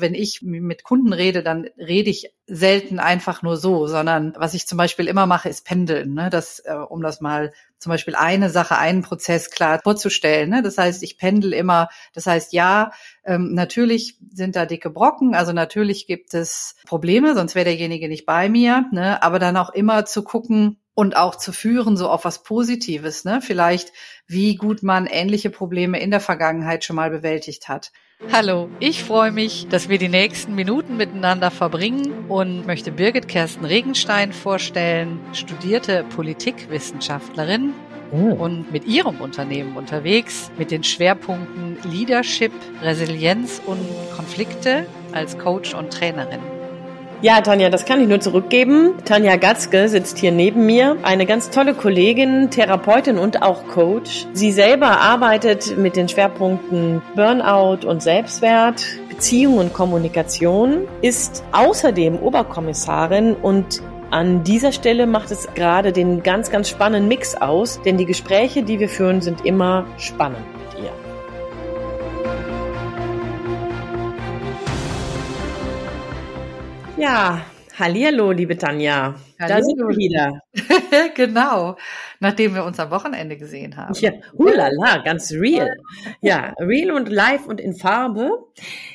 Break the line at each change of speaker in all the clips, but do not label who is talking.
Wenn ich mit Kunden rede, dann rede ich selten einfach nur so, sondern was ich zum Beispiel immer mache, ist pendeln. Ne? Das, äh, um das mal zum Beispiel eine Sache, einen Prozess klar vorzustellen. Ne? Das heißt, ich pendel immer. Das heißt, ja, ähm, natürlich sind da dicke Brocken. Also natürlich gibt es Probleme, sonst wäre derjenige nicht bei mir. Ne? Aber dann auch immer zu gucken, und auch zu führen, so auf was Positives, ne? Vielleicht, wie gut man ähnliche Probleme in der Vergangenheit schon mal bewältigt hat. Hallo, ich freue mich, dass wir die nächsten Minuten miteinander verbringen und möchte Birgit Kersten Regenstein vorstellen, studierte Politikwissenschaftlerin oh. und mit ihrem Unternehmen unterwegs mit den Schwerpunkten Leadership, Resilienz und Konflikte als Coach und Trainerin.
Ja, Tanja, das kann ich nur zurückgeben. Tanja Gatzke sitzt hier neben mir, eine ganz tolle Kollegin, Therapeutin und auch Coach. Sie selber arbeitet mit den Schwerpunkten Burnout und Selbstwert, Beziehung und Kommunikation, ist außerdem Oberkommissarin und an dieser Stelle macht es gerade den ganz, ganz spannenden Mix aus, denn die Gespräche, die wir führen, sind immer spannend. Ja, Hallihallo, liebe Tanja.
Hallo. Da sind wir wieder. genau, nachdem wir uns am Wochenende gesehen haben.
Ja, hulala, ganz real. Ja, real und live und in Farbe.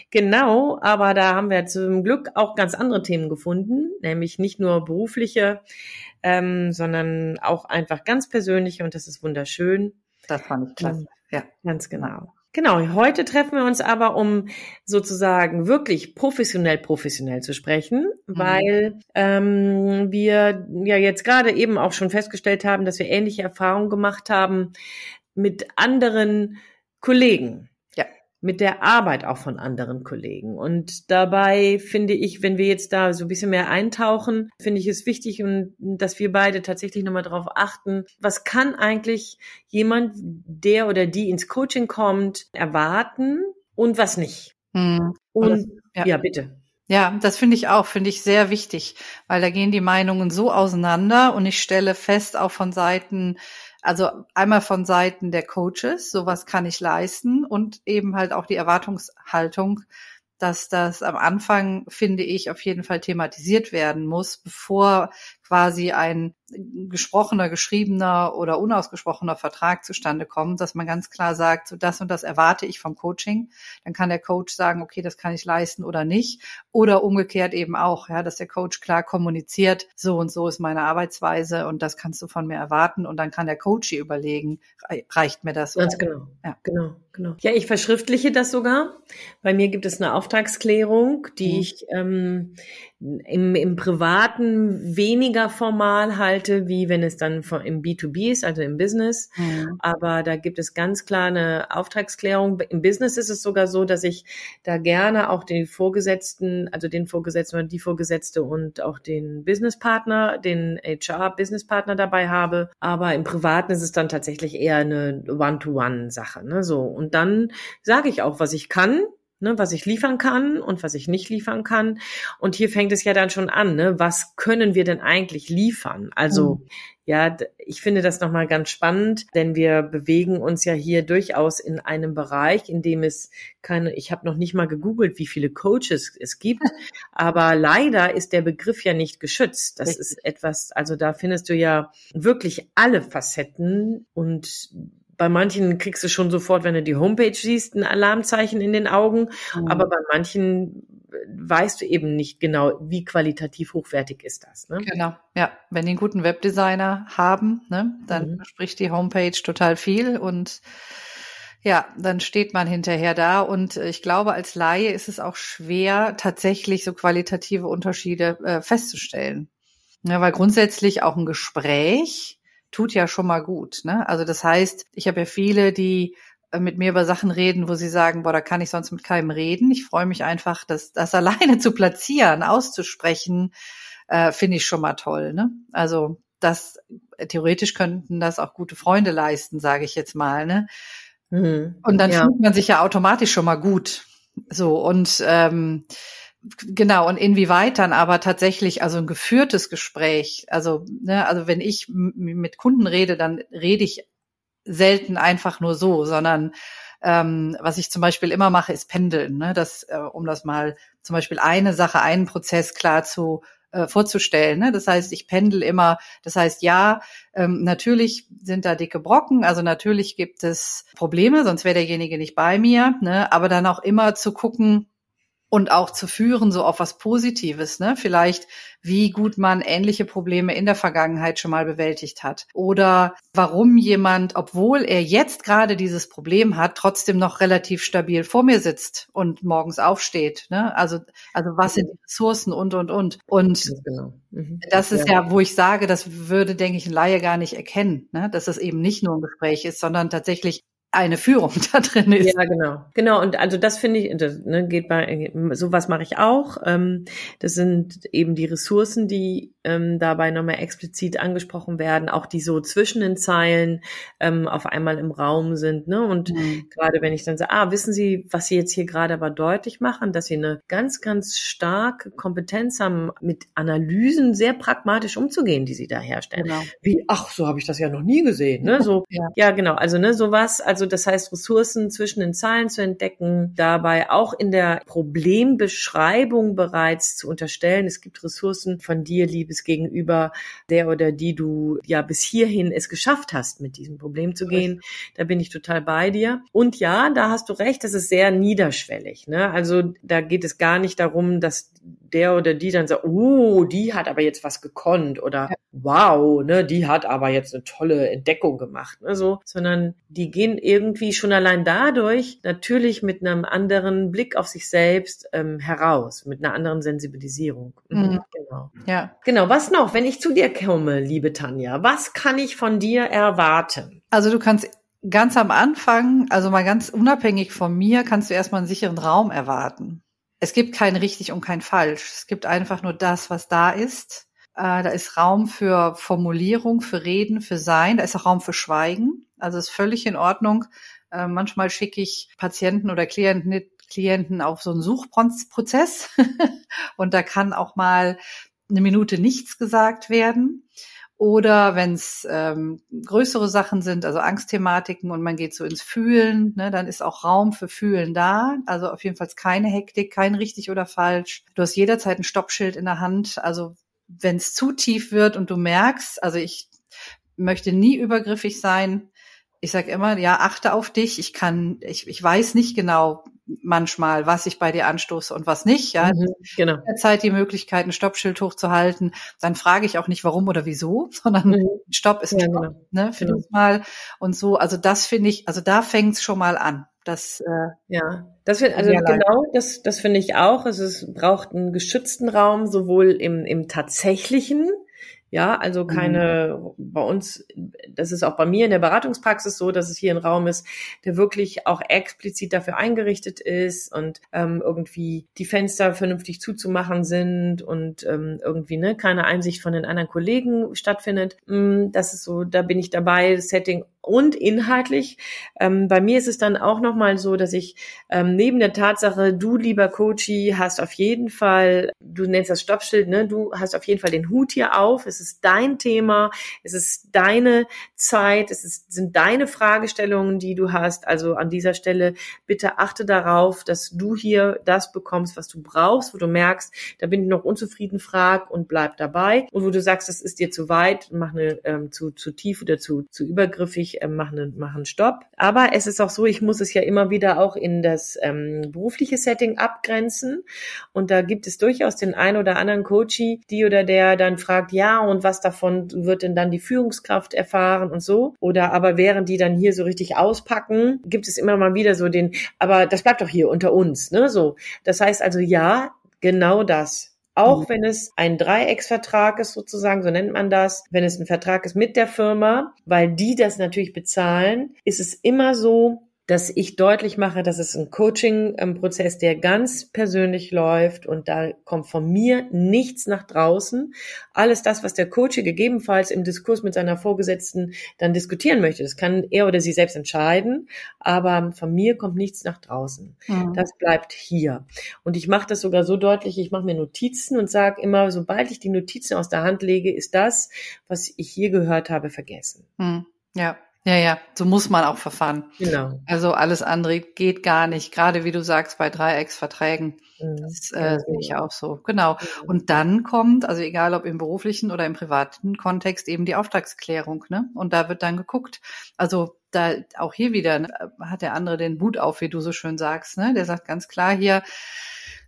Genau, aber da haben wir zum Glück auch ganz andere Themen gefunden, nämlich nicht nur berufliche, ähm, sondern auch einfach ganz persönliche und das ist wunderschön.
Das fand ich klasse.
Ja, ganz genau. Genau, heute treffen wir uns aber, um sozusagen wirklich professionell, professionell zu sprechen, mhm. weil ähm, wir ja jetzt gerade eben auch schon festgestellt haben, dass wir ähnliche Erfahrungen gemacht haben mit anderen Kollegen mit der Arbeit auch von anderen Kollegen. Und dabei finde ich, wenn wir jetzt da so ein bisschen mehr eintauchen, finde ich es wichtig und dass wir beide tatsächlich nochmal darauf achten, was kann eigentlich jemand, der oder die ins Coaching kommt, erwarten und was nicht. Hm. Und ja. ja, bitte.
Ja, das finde ich auch, finde ich sehr wichtig, weil da gehen die Meinungen so auseinander und ich stelle fest, auch von Seiten also einmal von Seiten der Coaches, sowas kann ich leisten und eben halt auch die Erwartungshaltung, dass das am Anfang, finde ich, auf jeden Fall thematisiert werden muss, bevor quasi ein gesprochener, geschriebener oder unausgesprochener Vertrag zustande kommt, dass man ganz klar sagt, so das und das erwarte ich vom Coaching. Dann kann der Coach sagen, okay, das kann ich leisten oder nicht. Oder umgekehrt eben auch, ja, dass der Coach klar kommuniziert, so und so ist meine Arbeitsweise und das kannst du von mir erwarten. Und dann kann der Coach überlegen, reicht mir das?
Ganz genau. Ja, genau, genau. Ja, ich verschriftliche das sogar. Bei mir gibt es eine Auftragsklärung, die mhm. ich ähm, im, im Privaten weniger formal halte, wie wenn es dann im B2B ist, also im Business. Mhm. Aber da gibt es ganz klar eine Auftragsklärung. Im Business ist es sogar so, dass ich da gerne auch den Vorgesetzten, also den Vorgesetzten oder die Vorgesetzte und auch den Businesspartner, den HR-Businesspartner dabei habe. Aber im Privaten ist es dann tatsächlich eher eine One-to-One-Sache. Ne? So. Und dann sage ich auch, was ich kann ne, was ich liefern kann und was ich nicht liefern kann. Und hier fängt es ja dann schon an, ne, was können wir denn eigentlich liefern? Also mhm. ja, ich finde das nochmal ganz spannend, denn wir bewegen uns ja hier durchaus in einem Bereich, in dem es keine, ich habe noch nicht mal gegoogelt, wie viele Coaches es gibt, aber leider ist der Begriff ja nicht geschützt. Das Richtig. ist etwas, also da findest du ja wirklich alle Facetten und bei manchen kriegst du schon sofort, wenn du die Homepage siehst, ein Alarmzeichen in den Augen. Mhm. Aber bei manchen äh, weißt du eben nicht genau, wie qualitativ hochwertig ist das.
Ne? Genau, ja. Wenn die einen guten Webdesigner haben, ne, dann mhm. spricht die Homepage total viel und ja, dann steht man hinterher da und ich glaube, als Laie ist es auch schwer, tatsächlich so qualitative Unterschiede äh, festzustellen. Ja, weil grundsätzlich auch ein Gespräch tut ja schon mal gut. Ne? Also das heißt, ich habe ja viele, die äh, mit mir über Sachen reden, wo sie sagen, boah, da kann ich sonst mit keinem reden. Ich freue mich einfach, das, das alleine zu platzieren, auszusprechen, äh, finde ich schon mal toll. Ne? Also das theoretisch könnten das auch gute Freunde leisten, sage ich jetzt mal. Ne? Mhm. Und dann ja. fühlt man sich ja automatisch schon mal gut. So und ähm, Genau, und inwieweit dann aber tatsächlich, also ein geführtes Gespräch, also, ne, also wenn ich mit Kunden rede, dann rede ich selten einfach nur so, sondern ähm, was ich zum Beispiel immer mache, ist Pendeln, ne? das, äh, um das mal zum Beispiel eine Sache, einen Prozess klar zu äh, vorzustellen. Ne? Das heißt, ich pendel immer. Das heißt, ja, ähm, natürlich sind da dicke Brocken, also natürlich gibt es Probleme, sonst wäre derjenige nicht bei mir. Ne? Aber dann auch immer zu gucken, und auch zu führen, so auf was Positives, ne? Vielleicht, wie gut man ähnliche Probleme in der Vergangenheit schon mal bewältigt hat. Oder warum jemand, obwohl er jetzt gerade dieses Problem hat, trotzdem noch relativ stabil vor mir sitzt und morgens aufsteht. Ne? Also, also was sind die Ressourcen und, und, und. Und genau. mhm. das ist ja. ja, wo ich sage, das würde, denke ich, ein Laie gar nicht erkennen, ne? dass es eben nicht nur ein Gespräch ist, sondern tatsächlich eine Führung da drin ist.
Ja, genau. Genau, und also das finde ich, das ne, geht bei, sowas mache ich auch. Ähm, das sind eben die Ressourcen, die ähm, dabei nochmal explizit angesprochen werden, auch die so zwischen den Zeilen ähm, auf einmal im Raum sind. Ne? Und mhm. gerade wenn ich dann sage, ah, wissen Sie, was Sie jetzt hier gerade aber deutlich machen, dass Sie eine ganz, ganz starke Kompetenz haben, mit Analysen sehr pragmatisch umzugehen, die Sie da herstellen. Genau. Wie, ach, so habe ich das ja noch nie gesehen. Ne? So, ja. ja, genau. Also ne, sowas, also also das heißt, Ressourcen zwischen den Zahlen zu entdecken, dabei auch in der Problembeschreibung bereits zu unterstellen. Es gibt Ressourcen von dir, liebes Gegenüber, der oder die du ja bis hierhin es geschafft hast, mit diesem Problem zu gehen. Da bin ich total bei dir. Und ja, da hast du recht, das ist sehr niederschwellig. Ne? Also da geht es gar nicht darum, dass der oder die dann sagt, oh, die hat aber jetzt was gekonnt oder ja. wow, ne, die hat aber jetzt eine tolle Entdeckung gemacht, ne, so, sondern die gehen irgendwie schon allein dadurch natürlich mit einem anderen Blick auf sich selbst ähm, heraus, mit einer anderen Sensibilisierung. Mhm. Mhm. Genau. Ja. Genau. Was noch, wenn ich zu dir komme, liebe Tanja, was kann ich von dir erwarten?
Also du kannst ganz am Anfang, also mal ganz unabhängig von mir, kannst du erstmal einen sicheren Raum erwarten es gibt kein richtig und kein falsch. Es gibt einfach nur das, was da ist. Äh, da ist Raum für Formulierung, für Reden, für Sein. Da ist auch Raum für Schweigen. Also ist völlig in Ordnung. Äh, manchmal schicke ich Patienten oder Klienten, Klienten auf so einen Suchprozess und da kann auch mal eine Minute nichts gesagt werden. Oder wenn es ähm, größere Sachen sind, also Angstthematiken und man geht so ins Fühlen, ne, dann ist auch Raum für Fühlen da. Also auf jeden Fall keine Hektik, kein richtig oder falsch. Du hast jederzeit ein Stoppschild in der Hand. Also wenn es zu tief wird und du merkst, also ich möchte nie übergriffig sein. Ich sage immer, ja, achte auf dich. Ich kann, ich, ich weiß nicht genau, manchmal, was ich bei dir anstoße und was nicht. Ja, mhm, genau. In der Zeit die Möglichkeit, ein Stoppschild hochzuhalten. Dann frage ich auch nicht, warum oder wieso, sondern mhm. Stopp ist ja, Stopp. Genau. Ne, für genau. mal und so. Also das finde ich, also da fängt es schon mal an. Das,
äh, ja, das wird, also genau, das, das finde ich auch. Also es braucht einen geschützten Raum, sowohl im, im tatsächlichen, ja, also keine, mhm. bei uns, das ist auch bei mir in der Beratungspraxis so, dass es hier ein Raum ist, der wirklich auch explizit dafür eingerichtet ist und ähm, irgendwie die Fenster vernünftig zuzumachen sind und ähm, irgendwie ne, keine Einsicht von den anderen Kollegen stattfindet. Mm, das ist so, da bin ich dabei, Setting und inhaltlich. Ähm, bei mir ist es dann auch nochmal so, dass ich ähm, neben der Tatsache, du lieber Coachy, hast auf jeden Fall, du nennst das Stoppschild, ne, du hast auf jeden Fall den Hut hier auf. Es ist dein Thema, es ist deine Zeit, es ist, sind deine Fragestellungen, die du hast. Also an dieser Stelle bitte achte darauf, dass du hier das bekommst, was du brauchst, wo du merkst, da bin ich noch unzufrieden, frag und bleib dabei. Und wo du sagst, das ist dir zu weit, mach eine ähm, zu, zu tief oder zu, zu übergriffig, ich äh, mache einen, mach Stopp. Aber es ist auch so, ich muss es ja immer wieder auch in das ähm, berufliche Setting abgrenzen. Und da gibt es durchaus den einen oder anderen Coachie, die oder der dann fragt, ja, und was davon wird denn dann die Führungskraft erfahren und so? Oder aber während die dann hier so richtig auspacken, gibt es immer mal wieder so den, aber das bleibt doch hier unter uns, ne? So. Das heißt also, ja, genau das. Auch mhm. wenn es ein Dreiecksvertrag ist sozusagen, so nennt man das, wenn es ein Vertrag ist mit der Firma, weil die das natürlich bezahlen, ist es immer so, dass ich deutlich mache, dass es ein Coaching-Prozess, der ganz persönlich läuft und da kommt von mir nichts nach draußen. Alles das, was der Coach gegebenenfalls im Diskurs mit seiner Vorgesetzten dann diskutieren möchte, das kann er oder sie selbst entscheiden, aber von mir kommt nichts nach draußen. Mhm. Das bleibt hier. Und ich mache das sogar so deutlich, ich mache mir Notizen und sage immer, sobald ich die Notizen aus der Hand lege, ist das, was ich hier gehört habe, vergessen.
Mhm. Ja. Ja, ja, so muss man auch verfahren.
Genau.
Also alles andere geht gar nicht, gerade wie du sagst, bei Dreiecksverträgen. Mhm. Das äh, sehe ich auch so. Genau. Mhm. Und dann kommt, also egal ob im beruflichen oder im privaten Kontext, eben die Auftragsklärung. Ne? Und da wird dann geguckt. Also da auch hier wieder ne, hat der andere den Hut auf, wie du so schön sagst. Ne? Der sagt ganz klar hier,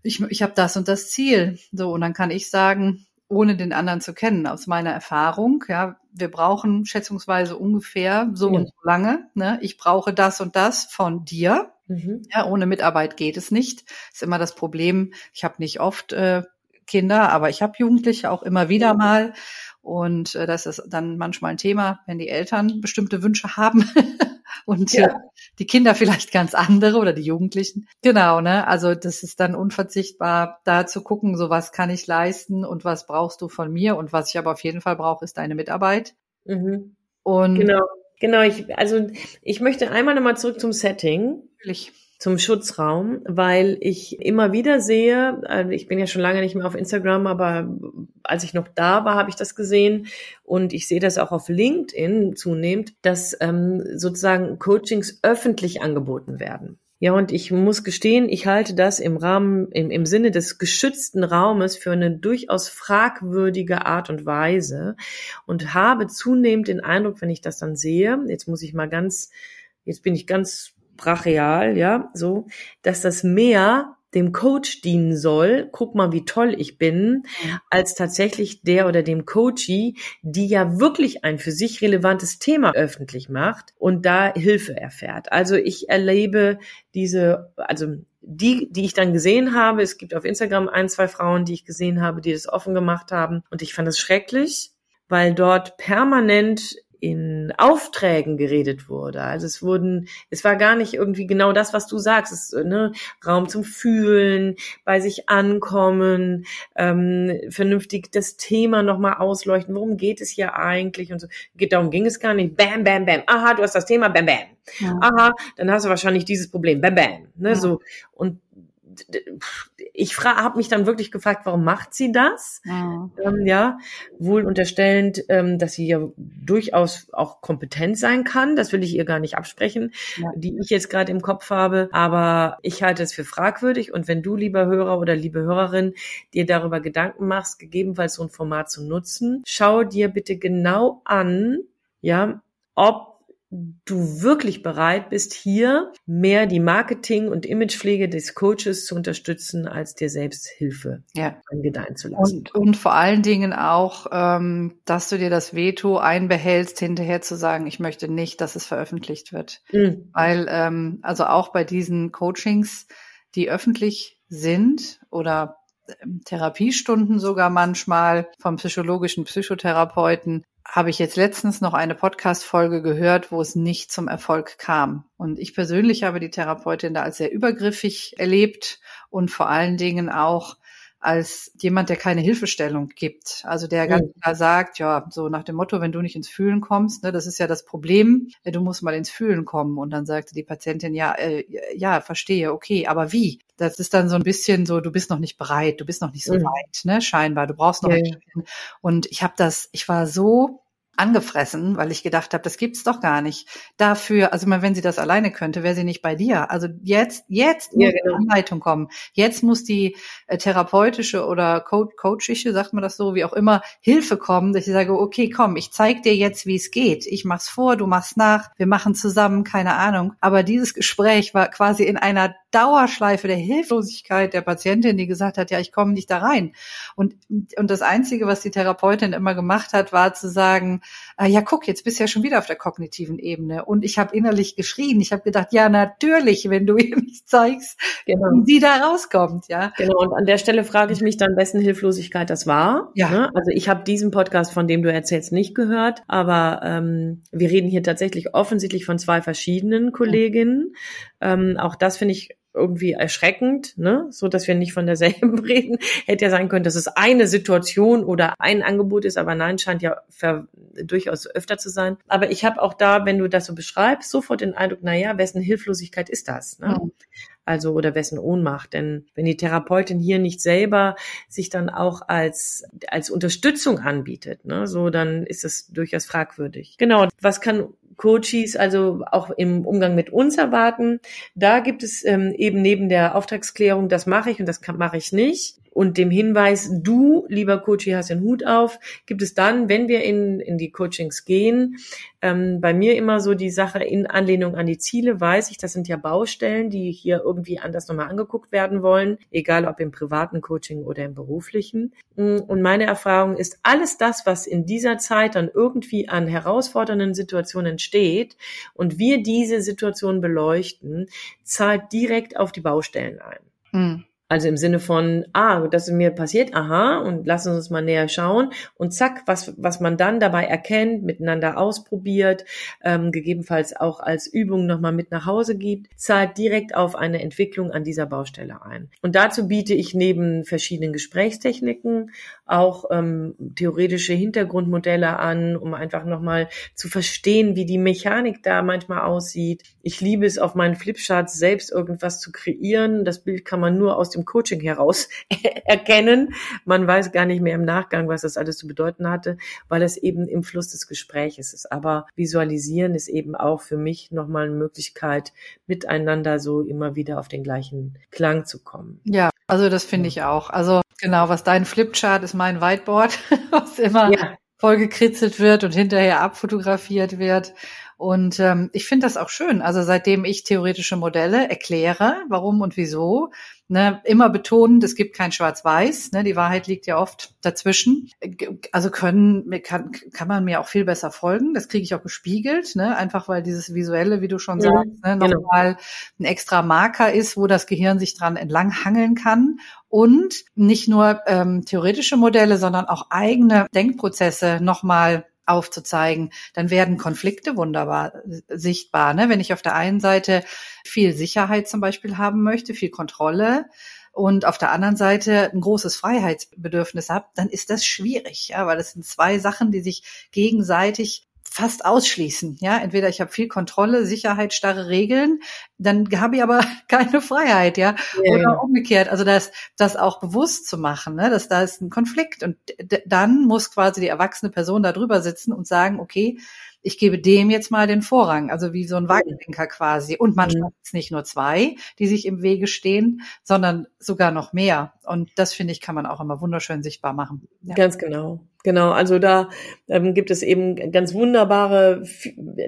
ich, ich habe das und das Ziel. So, und dann kann ich sagen, ohne den anderen zu kennen, aus meiner Erfahrung, ja, wir brauchen schätzungsweise ungefähr so ja. und so lange. Ne? Ich brauche das und das von dir. Mhm. Ja, ohne Mitarbeit geht es nicht. Ist immer das Problem. Ich habe nicht oft äh, Kinder, aber ich habe Jugendliche auch immer wieder mal. Und äh, das ist dann manchmal ein Thema, wenn die Eltern bestimmte Wünsche haben. und ja. die Kinder vielleicht ganz andere oder die Jugendlichen. Genau, ne? Also das ist dann unverzichtbar, da zu gucken, so was kann ich leisten und was brauchst du von mir und was ich aber auf jeden Fall brauche, ist deine Mitarbeit.
Mhm. Und genau, genau. Ich, also ich möchte einmal nochmal zurück zum Setting.
Natürlich
zum Schutzraum, weil ich immer wieder sehe, also ich bin ja schon lange nicht mehr auf Instagram, aber als ich noch da war, habe ich das gesehen und ich sehe das auch auf LinkedIn zunehmend, dass ähm, sozusagen Coachings öffentlich angeboten werden. Ja, und ich muss gestehen, ich halte das im Rahmen, im, im Sinne des geschützten Raumes für eine durchaus fragwürdige Art und Weise und habe zunehmend den Eindruck, wenn ich das dann sehe, jetzt muss ich mal ganz, jetzt bin ich ganz brachial, ja, so, dass das mehr dem Coach dienen soll, guck mal, wie toll ich bin, als tatsächlich der oder dem Coachie, die ja wirklich ein für sich relevantes Thema öffentlich macht und da Hilfe erfährt. Also ich erlebe diese, also die, die ich dann gesehen habe, es gibt auf Instagram ein, zwei Frauen, die ich gesehen habe, die das offen gemacht haben und ich fand es schrecklich, weil dort permanent in Aufträgen geredet wurde. Also es wurden, es war gar nicht irgendwie genau das, was du sagst. Es, ne, Raum zum Fühlen, bei sich ankommen, ähm, vernünftig das Thema nochmal ausleuchten. Worum geht es hier eigentlich? Und so. Geht, darum ging es gar nicht. Bam, bam, bam. Aha, du hast das Thema. Bam, bam. Ja. Aha, dann hast du wahrscheinlich dieses Problem. Bam, bam. Ne, ja. so. Und ich habe mich dann wirklich gefragt, warum macht sie das? Ja, ähm, ja wohl unterstellend, ähm, dass sie ja durchaus auch kompetent sein kann. Das will ich ihr gar nicht absprechen, ja. die ich jetzt gerade im Kopf habe. Aber ich halte es für fragwürdig. Und wenn du, lieber Hörer oder liebe Hörerin, dir darüber Gedanken machst, gegebenenfalls so ein Format zu nutzen, schau dir bitte genau an, ja, ob du wirklich bereit bist, hier mehr die Marketing- und Imagepflege des Coaches zu unterstützen, als dir selbst Hilfe
ja.
gedeihen zu lassen.
Und, und vor allen Dingen auch, ähm, dass du dir das Veto einbehältst, hinterher zu sagen, ich möchte nicht, dass es veröffentlicht wird. Mhm. Weil, ähm, also auch bei diesen Coachings, die öffentlich sind oder ähm, Therapiestunden sogar manchmal vom psychologischen Psychotherapeuten, habe ich jetzt letztens noch eine Podcast-Folge gehört, wo es nicht zum Erfolg kam. Und ich persönlich habe die Therapeutin da als sehr übergriffig erlebt und vor allen Dingen auch als jemand, der keine Hilfestellung gibt. Also der ganz klar sagt, ja, so nach dem Motto, wenn du nicht ins Fühlen kommst, ne, das ist ja das Problem, du musst mal ins Fühlen kommen. Und dann sagte die Patientin, ja, äh, ja, verstehe, okay, aber wie? Das ist dann so ein bisschen so, du bist noch nicht bereit, du bist noch nicht so mhm. weit, ne, scheinbar, du brauchst noch ja, ein Und ich habe das, ich war so angefressen, weil ich gedacht habe, das gibt's doch gar nicht. Dafür, also wenn sie das alleine könnte, wäre sie nicht bei dir. Also jetzt, jetzt muss ja, genau. die Anleitung kommen. Jetzt muss die äh, therapeutische oder Co coachische, sagt man das so, wie auch immer, Hilfe kommen, dass ich sage, okay, komm, ich zeig dir jetzt, wie es geht. Ich mach's vor, du machst nach, wir machen zusammen, keine Ahnung. Aber dieses Gespräch war quasi in einer Dauerschleife der Hilflosigkeit der Patientin, die gesagt hat, ja, ich komme nicht da rein. Und, und das Einzige, was die Therapeutin immer gemacht hat, war zu sagen, äh, ja, guck, jetzt bist du ja schon wieder auf der kognitiven Ebene. Und ich habe innerlich geschrien. Ich habe gedacht, ja, natürlich, wenn du ihr nicht zeigst, genau. wie sie da rauskommt, ja.
Genau, und an der Stelle frage ich mich dann, wessen Hilflosigkeit das war.
Ja.
Ne? Also ich habe diesen Podcast, von dem du erzählst, nicht gehört, aber ähm, wir reden hier tatsächlich offensichtlich von zwei verschiedenen Kolleginnen. Ähm, auch das finde ich irgendwie erschreckend, ne? so dass wir nicht von derselben reden. Hätte ja sein können, dass es eine Situation oder ein Angebot ist, aber nein, scheint ja durchaus öfter zu sein. Aber ich habe auch da, wenn du das so beschreibst, sofort den Eindruck, na ja, wessen Hilflosigkeit ist das? Ne? Mhm also oder wessen Ohnmacht. Denn wenn die Therapeutin hier nicht selber sich dann auch als, als Unterstützung anbietet, ne, so dann ist es durchaus fragwürdig. Genau, was kann Coaches also auch im Umgang mit uns erwarten. Da gibt es ähm, eben neben der Auftragsklärung, das mache ich und das mache ich nicht, und dem Hinweis, du, lieber Coach, hast den Hut auf, gibt es dann, wenn wir in, in die Coachings gehen, ähm, bei mir immer so die Sache in Anlehnung an die Ziele, weiß ich, das sind ja Baustellen, die hier irgendwie anders nochmal angeguckt werden wollen, egal ob im privaten Coaching oder im beruflichen. Mm, und meine Erfahrung ist, alles das, was in dieser Zeit dann irgendwie an herausfordernden Situationen entsteht und wir diese Situation beleuchten, zahlt direkt auf die Baustellen ein. Mhm. Also im Sinne von, ah, das ist mir passiert, aha, und lassen uns mal näher schauen. Und zack, was, was man dann dabei erkennt, miteinander ausprobiert, ähm, gegebenenfalls auch als Übung nochmal mit nach Hause gibt, zahlt direkt auf eine Entwicklung an dieser Baustelle ein. Und dazu biete ich neben verschiedenen Gesprächstechniken auch ähm, theoretische Hintergrundmodelle an, um einfach nochmal zu verstehen, wie die Mechanik da manchmal aussieht. Ich liebe es, auf meinen Flipcharts selbst irgendwas zu kreieren. Das Bild kann man nur aus dem Coaching heraus erkennen. Man weiß gar nicht mehr im Nachgang, was das alles zu bedeuten hatte, weil es eben im Fluss des Gesprächs ist. Aber visualisieren ist eben auch für mich nochmal eine Möglichkeit, miteinander so immer wieder auf den gleichen Klang zu kommen.
Ja, also das finde ich auch. Also genau, was dein Flipchart ist mein Whiteboard, was immer ja. voll gekritzelt wird und hinterher abfotografiert wird. Und ähm, ich finde das auch schön. Also seitdem ich theoretische Modelle erkläre, warum und wieso, ne, immer betonen, es gibt kein Schwarz-Weiß. Ne, die Wahrheit liegt ja oft dazwischen. Also können kann, kann man mir auch viel besser folgen. Das kriege ich auch gespiegelt, ne, einfach weil dieses visuelle, wie du schon ja, sagst, ne, genau. nochmal ein extra Marker ist, wo das Gehirn sich dran entlang hangeln kann und nicht nur ähm, theoretische Modelle, sondern auch eigene Denkprozesse nochmal aufzuzeigen, dann werden Konflikte wunderbar sichtbar. Ne? Wenn ich auf der einen Seite viel Sicherheit zum Beispiel haben möchte, viel Kontrolle und auf der anderen Seite ein großes Freiheitsbedürfnis habe, dann ist das schwierig, ja, weil das sind zwei Sachen, die sich gegenseitig fast ausschließen. Ja, entweder ich habe viel Kontrolle, Sicherheit, starre Regeln, dann habe ich aber keine Freiheit, ja, ja oder ja. umgekehrt. Also das, das auch bewusst zu machen, ne, dass da ist ein Konflikt und dann muss quasi die erwachsene Person da drüber sitzen und sagen, okay, ich gebe dem jetzt mal den Vorrang, also wie so ein Wagenlenker quasi. Und manchmal mhm. nicht nur zwei, die sich im Wege stehen, sondern sogar noch mehr. Und das finde ich, kann man auch immer wunderschön sichtbar machen.
Ja. Ganz genau. Genau, also da ähm, gibt es eben ganz wunderbare,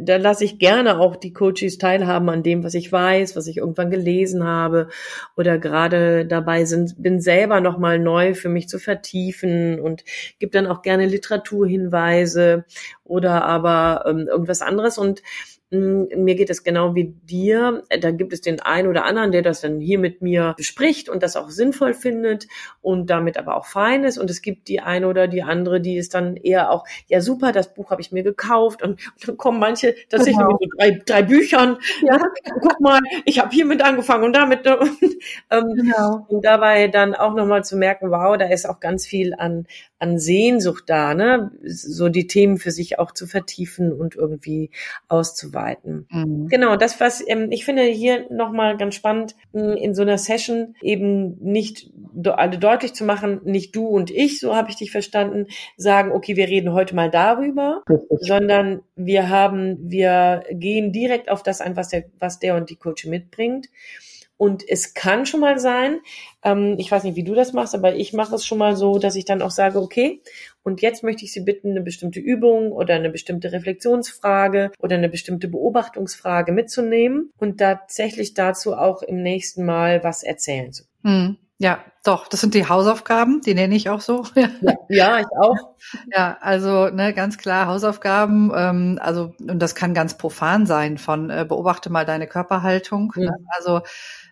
da lasse ich gerne auch die Coaches teilhaben an dem, was ich weiß, was ich irgendwann gelesen habe oder gerade dabei sind, bin selber nochmal neu für mich zu vertiefen und gebe dann auch gerne Literaturhinweise oder aber ähm, irgendwas anderes. Und mir geht es genau wie dir. Da gibt es den einen oder anderen, der das dann hier mit mir bespricht und das auch sinnvoll findet und damit aber auch fein ist. Und es gibt die eine oder die andere, die ist dann eher auch, ja super, das Buch habe ich mir gekauft. Und, und dann kommen manche tatsächlich genau. mit so drei, drei Büchern. Ja. Guck mal, ich habe hiermit angefangen und damit. Und, ähm, genau. und dabei dann auch nochmal zu merken, wow, da ist auch ganz viel an, an Sehnsucht da, ne? So die Themen für sich auch zu vertiefen und irgendwie auszuweiten. Mhm. Genau, das, was ähm, ich finde hier nochmal ganz spannend, in so einer Session eben nicht alle deutlich zu machen, nicht du und ich, so habe ich dich verstanden, sagen, okay, wir reden heute mal darüber, sondern wir haben, wir gehen direkt auf das ein, was der, was der und die Coach mitbringt. Und es kann schon mal sein, ähm, ich weiß nicht, wie du das machst, aber ich mache es schon mal so, dass ich dann auch sage, okay, und jetzt möchte ich Sie bitten, eine bestimmte Übung oder eine bestimmte Reflexionsfrage oder eine bestimmte Beobachtungsfrage mitzunehmen und tatsächlich dazu auch im nächsten Mal was erzählen zu.
Hm. Ja, doch, das sind die Hausaufgaben, die nenne ich auch so.
Ja, ja ich auch.
Ja, also ne, ganz klar Hausaufgaben, ähm, also und das kann ganz profan sein von äh, beobachte mal deine Körperhaltung. Mhm. Ne? Also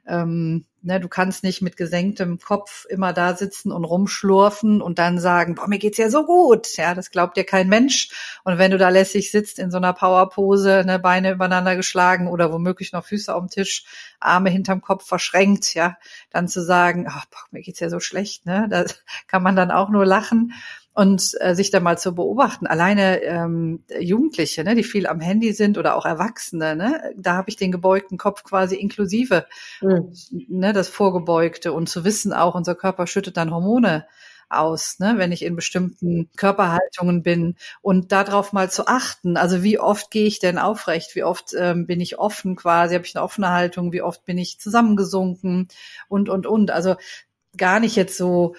ähm, ne, du kannst nicht mit gesenktem Kopf immer da sitzen und rumschlurfen und dann sagen, boah, mir geht's ja so gut. Ja, das glaubt dir kein Mensch. Und wenn du da lässig sitzt in so einer Powerpose, ne, Beine übereinander geschlagen oder womöglich noch Füße auf dem Tisch, Arme hinterm Kopf verschränkt, ja, dann zu sagen, ach, boah, mir geht's ja so schlecht, ne, da kann man dann auch nur lachen und äh, sich da mal zu beobachten. Alleine ähm, Jugendliche, ne, die viel am Handy sind oder auch Erwachsene, ne, da habe ich den gebeugten Kopf quasi inklusive, mhm. ne, das Vorgebeugte und zu wissen auch, unser Körper schüttet dann Hormone aus, ne, wenn ich in bestimmten Körperhaltungen bin und darauf mal zu achten. Also wie oft gehe ich denn aufrecht? Wie oft ähm, bin ich offen quasi? Habe ich eine offene Haltung? Wie oft bin ich zusammengesunken? Und, und, und. Also gar nicht jetzt so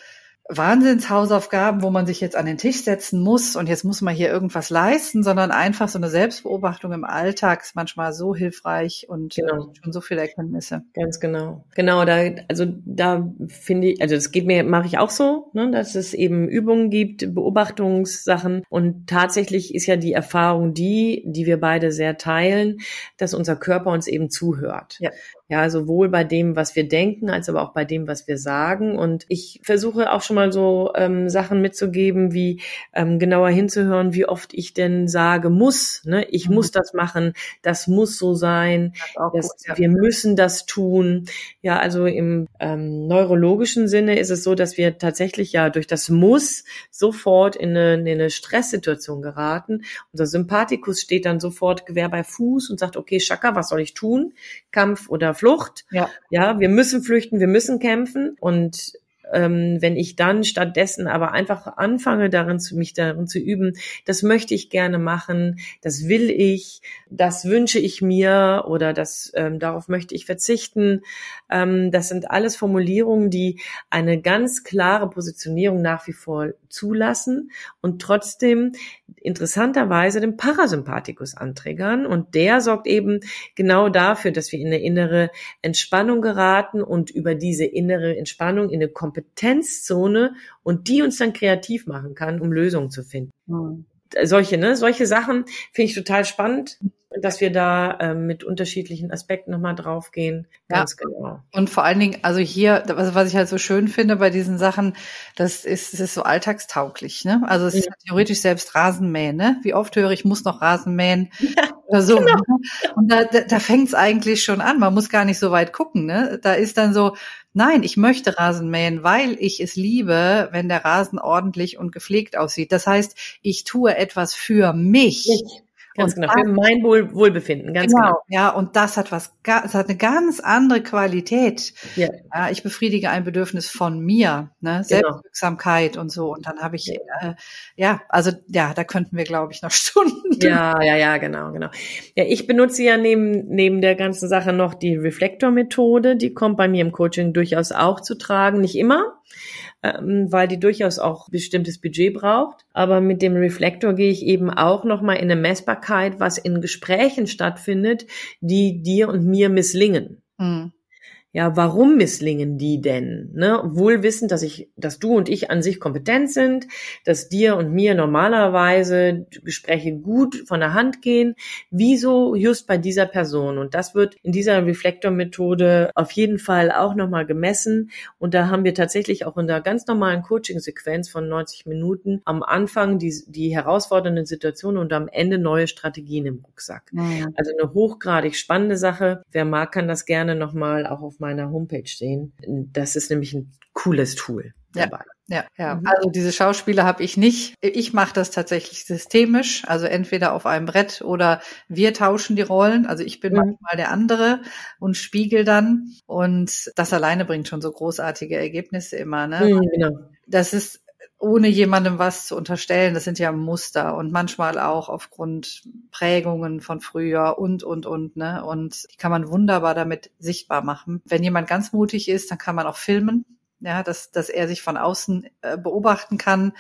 Wahnsinnshausaufgaben, wo man sich jetzt an den Tisch setzen muss und jetzt muss man hier irgendwas leisten, sondern einfach so eine Selbstbeobachtung im Alltag ist manchmal so hilfreich und genau. schon so viele Erkenntnisse.
Ganz genau. Genau, da, also da finde ich, also das geht mir, mache ich auch so, ne, dass es eben Übungen gibt, Beobachtungssachen und tatsächlich ist ja die Erfahrung die, die wir beide sehr teilen, dass unser Körper uns eben zuhört. Ja. Ja, sowohl bei dem, was wir denken, als aber auch bei dem, was wir sagen. Und ich versuche auch schon mal so ähm, Sachen mitzugeben, wie ähm, genauer hinzuhören, wie oft ich denn sage, muss, ne? ich mhm. muss das machen, das muss so sein, das das, gut, ja. wir müssen das tun. Ja, also im ähm, neurologischen Sinne ist es so, dass wir tatsächlich ja durch das Muss sofort in eine, in eine Stresssituation geraten. Unser Sympathikus steht dann sofort Gewehr bei Fuß und sagt, okay, Schaka, was soll ich tun? Kampf oder Flucht. Ja. ja, wir müssen flüchten, wir müssen kämpfen und ähm, wenn ich dann stattdessen aber einfach anfange, darin zu, mich darin zu üben, das möchte ich gerne machen, das will ich, das wünsche ich mir oder das ähm, darauf möchte ich verzichten. Ähm, das sind alles Formulierungen, die eine ganz klare Positionierung nach wie vor zulassen und trotzdem interessanterweise den Parasympathikus anträgern. Und der sorgt eben genau dafür, dass wir in eine innere Entspannung geraten und über diese innere Entspannung in eine Kompetenzzone und die uns dann kreativ machen kann, um Lösungen zu finden. Mhm. Solche, ne, solche Sachen finde ich total spannend dass wir da ähm, mit unterschiedlichen Aspekten nochmal draufgehen.
Ganz ja. genau. Und vor allen Dingen, also hier, was, was ich halt so schön finde bei diesen Sachen, das ist, das ist so alltagstauglich, ne? Also es ja. ist theoretisch selbst Rasenmähen, ne? Wie oft höre ich, muss noch Rasenmähen ja, oder so. Genau. Ne? Und da, da, da fängt es eigentlich schon an. Man muss gar nicht so weit gucken, ne? Da ist dann so, Nein, ich möchte Rasen mähen, weil ich es liebe, wenn der Rasen ordentlich und gepflegt aussieht. Das heißt, ich tue etwas für mich. Ich.
Ganz und genau, für mein Wohl, Wohlbefinden, ganz genau, genau.
Ja, und das hat was, das hat eine ganz andere Qualität. Ja. ja ich befriedige ein Bedürfnis von mir, ne? Genau. Selbstwirksamkeit und so. Und dann habe ich, äh, ja, also ja, da könnten wir, glaube ich, noch Stunden.
Ja, ja, ja, genau, genau. Ja, ich benutze ja neben, neben der ganzen Sache noch die Reflektor-Methode. Die kommt bei mir im Coaching durchaus auch zu tragen. Nicht immer ähm, weil die durchaus auch bestimmtes Budget braucht. Aber mit dem Reflektor gehe ich eben auch nochmal in eine Messbarkeit, was in Gesprächen stattfindet, die dir und mir misslingen. Mhm ja, warum misslingen die denn? Ne? Wohl wissend, dass ich, dass du und ich an sich kompetent sind, dass dir und mir normalerweise Gespräche gut von der Hand gehen. Wieso just bei dieser Person? Und das wird in dieser Reflektor-Methode auf jeden Fall auch nochmal gemessen. Und da haben wir tatsächlich auch in der ganz normalen Coaching-Sequenz von 90 Minuten am Anfang die, die herausfordernden Situationen und am Ende neue Strategien im Rucksack. Ja. Also eine hochgradig spannende Sache. Wer mag, kann das gerne nochmal auch auf meiner Homepage sehen. Das ist nämlich ein cooles Tool.
Dabei. Ja, ja. Mhm. Also diese Schauspieler habe ich nicht. Ich mache das tatsächlich systemisch, also entweder auf einem Brett oder wir tauschen die Rollen. Also ich bin mhm. manchmal der andere und spiegel dann. Und das alleine bringt schon so großartige Ergebnisse immer. Ne? Mhm, genau. Das ist ohne jemandem was zu unterstellen. Das sind ja Muster und manchmal auch aufgrund Prägungen von früher und, und, und, ne? Und die kann man wunderbar damit sichtbar machen. Wenn jemand ganz mutig ist, dann kann man auch filmen. Ja, dass, dass er sich von außen äh, beobachten kann.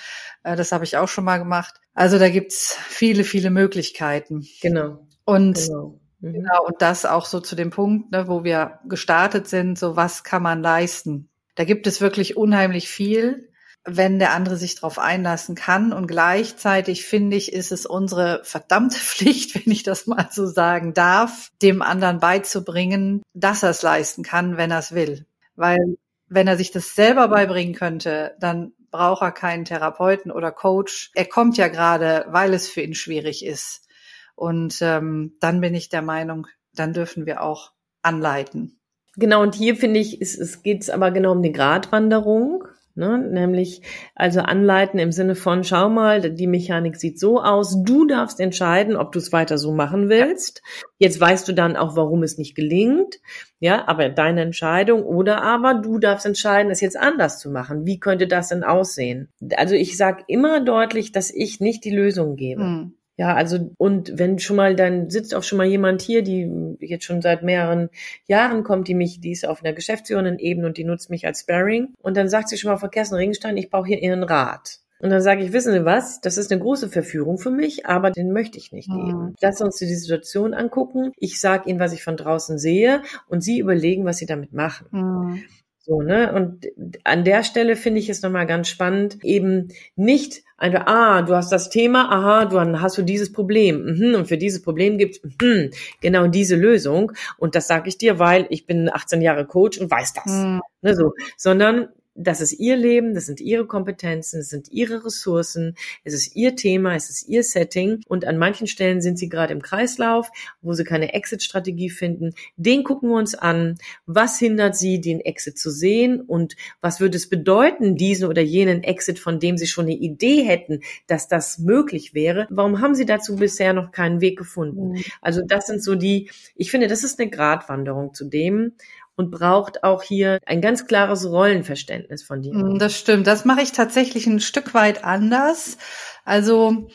Äh, das habe ich auch schon mal gemacht. Also da gibt's viele, viele Möglichkeiten.
Genau.
Und genau. Mhm. Genau, und das auch so zu dem Punkt, ne, wo wir gestartet sind, so was kann man leisten. Da gibt es wirklich unheimlich viel wenn der andere sich darauf einlassen kann. Und gleichzeitig finde ich, ist es unsere verdammte Pflicht, wenn ich das mal so sagen darf, dem anderen beizubringen, dass er es leisten kann, wenn er es will. Weil wenn er sich das selber beibringen könnte, dann braucht er keinen Therapeuten oder Coach. Er kommt ja gerade, weil es für ihn schwierig ist. Und ähm, dann bin ich der Meinung, dann dürfen wir auch anleiten.
Genau, und hier finde ich, es, es geht aber genau um die Gratwanderung Ne? Nämlich also anleiten im Sinne von, schau mal, die Mechanik sieht so aus, du darfst entscheiden, ob du es weiter so machen willst. Jetzt weißt du dann auch, warum es nicht gelingt. Ja, aber deine Entscheidung oder aber du darfst entscheiden, es jetzt anders zu machen. Wie könnte das denn aussehen? Also ich sage immer deutlich, dass ich nicht die Lösung gebe. Mhm. Ja, also und wenn schon mal, dann sitzt auch schon mal jemand hier, die jetzt schon seit mehreren Jahren kommt, die mich, die ist auf einer geschäftsführenden Ebene und die nutzt mich als Sparring. Und dann sagt sie schon mal Frau Kerstin Ringstein, ich brauche hier Ihren Rat. Und dann sage ich, wissen Sie was, das ist eine große Verführung für mich, aber den möchte ich nicht geben. Mhm. Lass uns die Situation angucken. Ich sage Ihnen, was ich von draußen sehe und Sie überlegen, was Sie damit machen. Mhm. So, ne? Und an der Stelle finde ich es nochmal ganz spannend, eben nicht einfach, ah, du hast das Thema, aha, du hast du dieses Problem. Mhm, und für dieses Problem gibt es mhm, genau diese Lösung. Und das sage ich dir, weil ich bin 18 Jahre Coach und weiß das. Mhm. Ne, so. Sondern das ist ihr Leben, das sind ihre Kompetenzen, das sind ihre Ressourcen, es ist ihr Thema, es ist ihr Setting und an manchen Stellen sind sie gerade im Kreislauf, wo sie keine Exit-Strategie finden. Den gucken wir uns an. Was hindert sie, den Exit zu sehen und was würde es bedeuten, diesen oder jenen Exit, von dem sie schon eine Idee hätten, dass das möglich wäre? Warum haben sie dazu bisher noch keinen Weg gefunden? Mhm. Also das sind so die, ich finde, das ist eine Gratwanderung zu dem, und braucht auch hier ein ganz klares Rollenverständnis von dir.
Mm, das stimmt. Das mache ich tatsächlich ein Stück weit anders. Also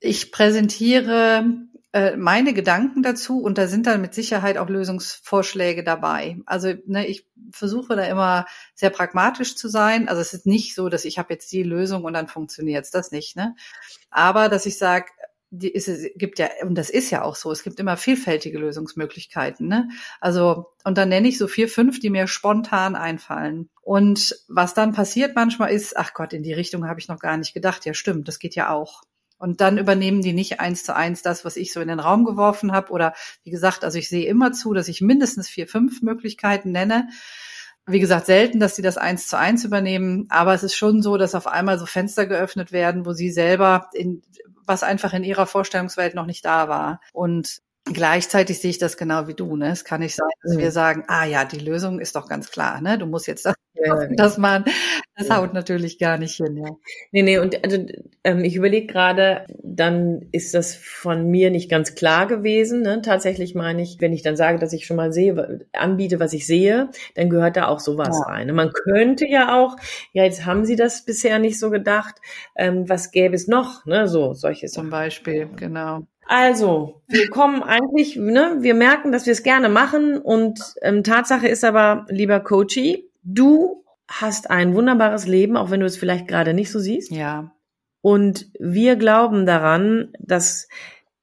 ich präsentiere äh, meine Gedanken dazu und da sind dann mit Sicherheit auch Lösungsvorschläge dabei. Also ne, ich versuche da immer sehr pragmatisch zu sein. Also es ist nicht so, dass ich habe jetzt die Lösung und dann funktioniert's das nicht. Ne? Aber dass ich sage, die ist, es gibt ja, und das ist ja auch so, es gibt immer vielfältige Lösungsmöglichkeiten. Ne? Also, und dann nenne ich so vier, fünf, die mir spontan einfallen. Und was dann passiert manchmal ist, ach Gott, in die Richtung habe ich noch gar nicht gedacht. Ja, stimmt, das geht ja auch. Und dann übernehmen die nicht eins zu eins das, was ich so in den Raum geworfen habe. Oder wie gesagt, also ich sehe immer zu, dass ich mindestens vier, fünf Möglichkeiten nenne wie gesagt, selten, dass sie das eins zu eins übernehmen, aber es ist schon so, dass auf einmal so Fenster geöffnet werden, wo sie selber in, was einfach in ihrer Vorstellungswelt noch nicht da war. Und Gleichzeitig sehe ich das genau wie du. Ne? Es kann nicht sein, dass mhm. wir sagen, ah ja, die Lösung ist doch ganz klar. Ne? Du musst jetzt das, ja, das machen. Das ja. haut natürlich gar nicht hin. Ja.
Nee, nee, und also, ähm, ich überlege gerade, dann ist das von mir nicht ganz klar gewesen. Ne? Tatsächlich meine ich, wenn ich dann sage, dass ich schon mal sehe, anbiete, was ich sehe, dann gehört da auch sowas ja. rein. Man könnte ja auch, ja, jetzt haben Sie das bisher nicht so gedacht, ähm, was gäbe es noch? Ne? So, solche
Zum Beispiel, genau.
Also, wir kommen eigentlich, ne, wir merken, dass wir es gerne machen und ähm, Tatsache ist aber, lieber Coachy, du hast ein wunderbares Leben, auch wenn du es vielleicht gerade nicht so siehst.
Ja.
Und wir glauben daran, dass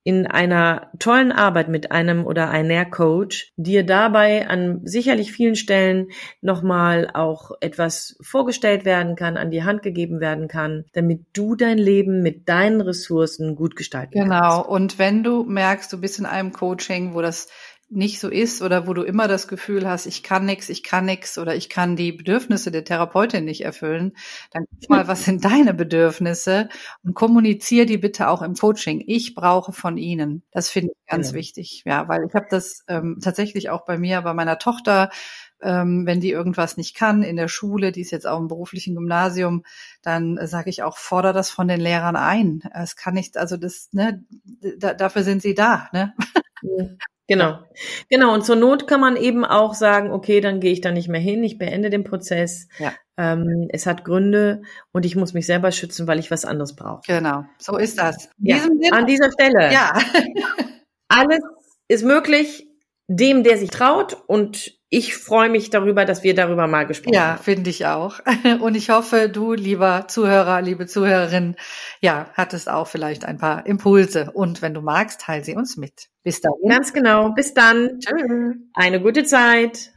in einer tollen Arbeit mit einem oder einer Coach dir dabei an sicherlich vielen Stellen nochmal auch etwas vorgestellt werden kann, an die Hand gegeben werden kann, damit du dein Leben mit deinen Ressourcen gut gestalten
genau.
kannst.
Genau. Und wenn du merkst, du bist in einem Coaching, wo das nicht so ist oder wo du immer das Gefühl hast, ich kann nix, ich kann nix oder ich kann die Bedürfnisse der Therapeutin nicht erfüllen, dann guck mal, was sind deine Bedürfnisse und kommuniziere die bitte auch im Coaching. Ich brauche von Ihnen. Das finde ich ganz ja. wichtig, ja, weil ich habe das ähm, tatsächlich auch bei mir, bei meiner Tochter ähm, wenn die irgendwas nicht kann in der Schule, die ist jetzt auch im beruflichen Gymnasium, dann äh, sage ich auch, fordere das von den Lehrern ein. Es kann nicht, also das, ne, da, dafür sind sie da, ne?
Genau. Genau. Und zur Not kann man eben auch sagen, okay, dann gehe ich da nicht mehr hin, ich beende den Prozess. Ja. Ähm, es hat Gründe und ich muss mich selber schützen, weil ich was anderes brauche.
Genau. So ist das.
Ja. An dieser Stelle.
Ja.
Alles ist möglich dem, der sich traut und ich freue mich darüber, dass wir darüber mal gesprochen
haben. Ja, finde ich auch. Und ich hoffe, du, lieber Zuhörer, liebe Zuhörerin, ja, hattest auch vielleicht ein paar Impulse. Und wenn du magst, teile sie uns mit.
Bis dann. Ganz genau. Bis dann. Tschüss. Eine gute Zeit.